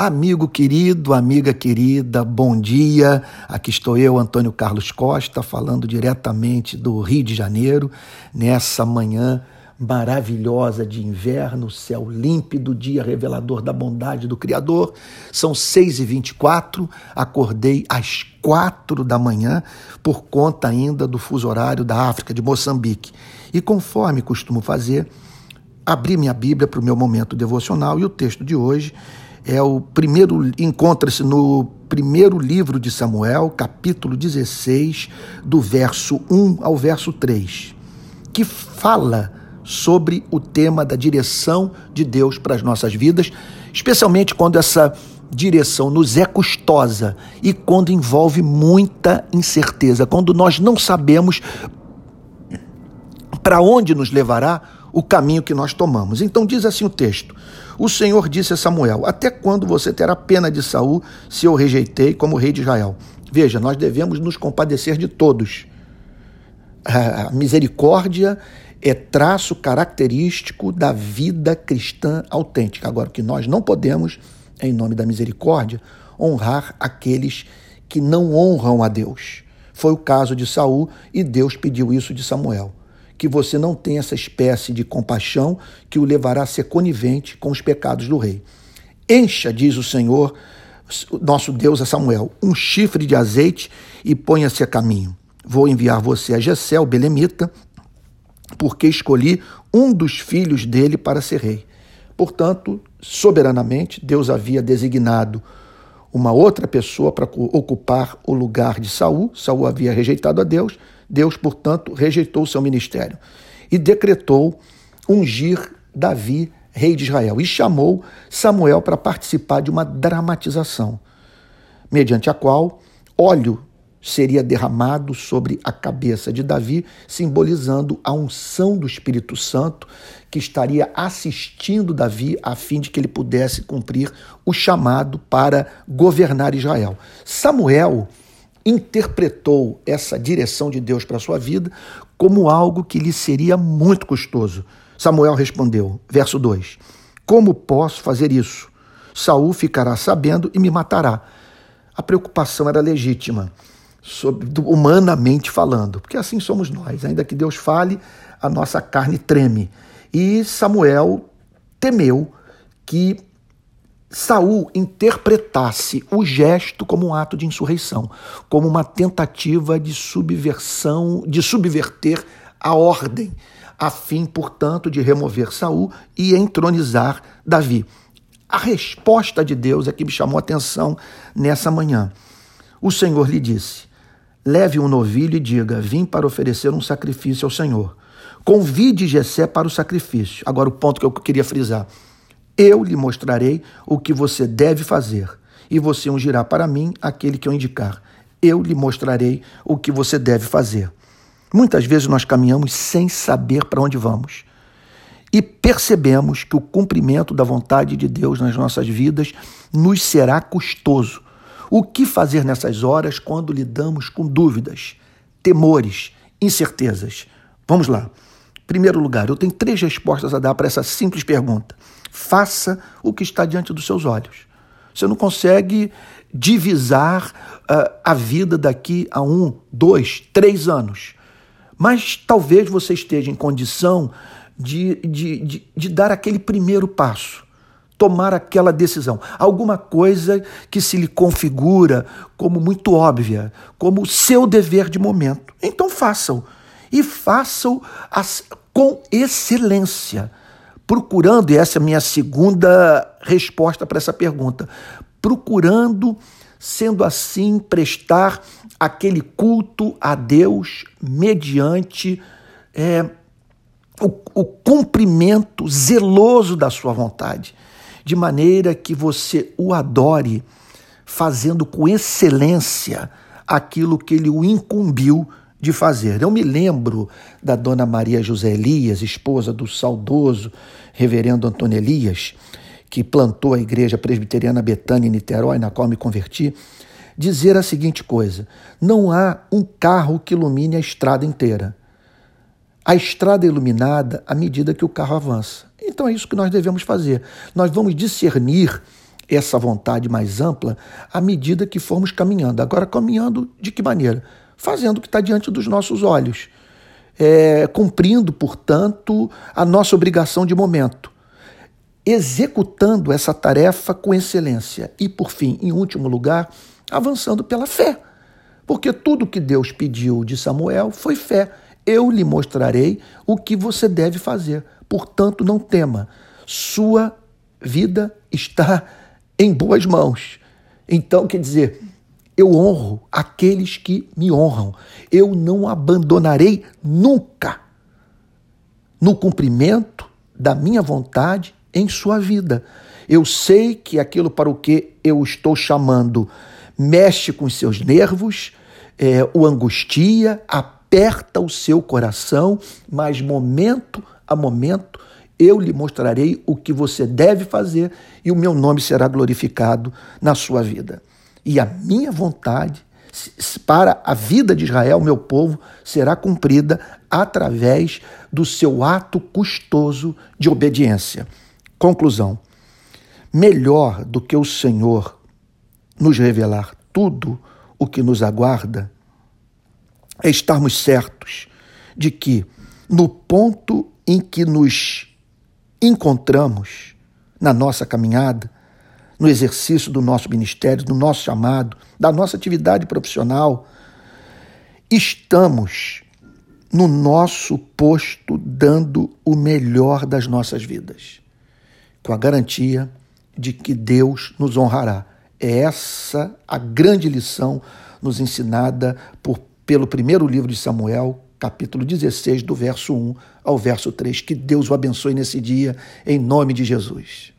Amigo querido, amiga querida, bom dia. Aqui estou eu, Antônio Carlos Costa, falando diretamente do Rio de Janeiro, nessa manhã maravilhosa de inverno, céu límpido, dia revelador da bondade do Criador. São 6h24, acordei às quatro da manhã, por conta ainda do fuso horário da África, de Moçambique. E conforme costumo fazer, abri minha Bíblia para o meu momento devocional e o texto de hoje é o primeiro encontra-se no primeiro livro de Samuel, capítulo 16, do verso 1 ao verso 3, que fala sobre o tema da direção de Deus para as nossas vidas, especialmente quando essa direção nos é custosa e quando envolve muita incerteza, quando nós não sabemos para onde nos levará o caminho que nós tomamos. Então diz assim o texto: O Senhor disse a Samuel: Até quando você terá pena de Saul se eu rejeitei como rei de Israel? Veja, nós devemos nos compadecer de todos. A misericórdia é traço característico da vida cristã autêntica. Agora, o que nós não podemos, em nome da misericórdia, honrar aqueles que não honram a Deus. Foi o caso de Saul e Deus pediu isso de Samuel que você não tenha essa espécie de compaixão que o levará a ser conivente com os pecados do rei. Encha, diz o Senhor, nosso Deus a Samuel, um chifre de azeite e ponha-se a caminho. Vou enviar você a Jessé, o belemita, porque escolhi um dos filhos dele para ser rei. Portanto, soberanamente, Deus havia designado uma outra pessoa para ocupar o lugar de Saul. Saul havia rejeitado a Deus. Deus, portanto, rejeitou o seu ministério e decretou ungir Davi, rei de Israel, e chamou Samuel para participar de uma dramatização, mediante a qual óleo seria derramado sobre a cabeça de Davi, simbolizando a unção do Espírito Santo que estaria assistindo Davi a fim de que ele pudesse cumprir o chamado para governar Israel. Samuel interpretou essa direção de Deus para sua vida como algo que lhe seria muito custoso. Samuel respondeu, verso 2: Como posso fazer isso? Saul ficará sabendo e me matará. A preocupação era legítima, humanamente falando, porque assim somos nós. Ainda que Deus fale, a nossa carne treme. E Samuel temeu que Saul interpretasse o gesto como um ato de insurreição, como uma tentativa de subversão, de subverter a ordem, a fim, portanto, de remover Saul e entronizar Davi. A resposta de Deus é que me chamou a atenção nessa manhã. O Senhor lhe disse: Leve um novilho e diga: Vim para oferecer um sacrifício ao Senhor. Convide Jessé para o sacrifício. Agora o ponto que eu queria frisar. Eu lhe mostrarei o que você deve fazer, e você ungirá para mim aquele que eu indicar. Eu lhe mostrarei o que você deve fazer. Muitas vezes nós caminhamos sem saber para onde vamos. E percebemos que o cumprimento da vontade de Deus nas nossas vidas nos será custoso. O que fazer nessas horas quando lidamos com dúvidas, temores, incertezas? Vamos lá. Em primeiro lugar, eu tenho três respostas a dar para essa simples pergunta. Faça o que está diante dos seus olhos. Você não consegue divisar uh, a vida daqui a um, dois, três anos. Mas talvez você esteja em condição de, de, de, de dar aquele primeiro passo tomar aquela decisão. Alguma coisa que se lhe configura como muito óbvia, como seu dever de momento. Então façam. E façam com excelência procurando, e essa é a minha segunda resposta para essa pergunta, procurando, sendo assim, prestar aquele culto a Deus mediante é, o, o cumprimento zeloso da sua vontade, de maneira que você o adore, fazendo com excelência aquilo que ele o incumbiu de fazer. Eu me lembro da dona Maria José Elias, esposa do saudoso reverendo Antônio Elias, que plantou a igreja presbiteriana Betânia em Niterói, na qual me converti, dizer a seguinte coisa: não há um carro que ilumine a estrada inteira. A estrada é iluminada à medida que o carro avança. Então é isso que nós devemos fazer. Nós vamos discernir essa vontade mais ampla à medida que formos caminhando. Agora, caminhando de que maneira? Fazendo o que está diante dos nossos olhos, é, cumprindo, portanto, a nossa obrigação de momento, executando essa tarefa com excelência e, por fim, em último lugar, avançando pela fé. Porque tudo que Deus pediu de Samuel foi fé. Eu lhe mostrarei o que você deve fazer. Portanto, não tema. Sua vida está em boas mãos. Então, quer dizer, eu honro aqueles que me honram. Eu não abandonarei nunca no cumprimento da minha vontade em sua vida. Eu sei que aquilo para o que eu estou chamando mexe com os seus nervos, é, o angustia, aperta o seu coração, mas momento a momento eu lhe mostrarei o que você deve fazer e o meu nome será glorificado na sua vida. E a minha vontade para a vida de Israel, meu povo, será cumprida através do seu ato custoso de obediência. Conclusão: melhor do que o Senhor nos revelar tudo o que nos aguarda é estarmos certos de que, no ponto em que nos encontramos na nossa caminhada, no exercício do nosso ministério, do nosso chamado, da nossa atividade profissional, estamos no nosso posto dando o melhor das nossas vidas, com a garantia de que Deus nos honrará. É essa a grande lição nos ensinada por, pelo primeiro livro de Samuel, capítulo 16, do verso 1 ao verso 3. Que Deus o abençoe nesse dia, em nome de Jesus.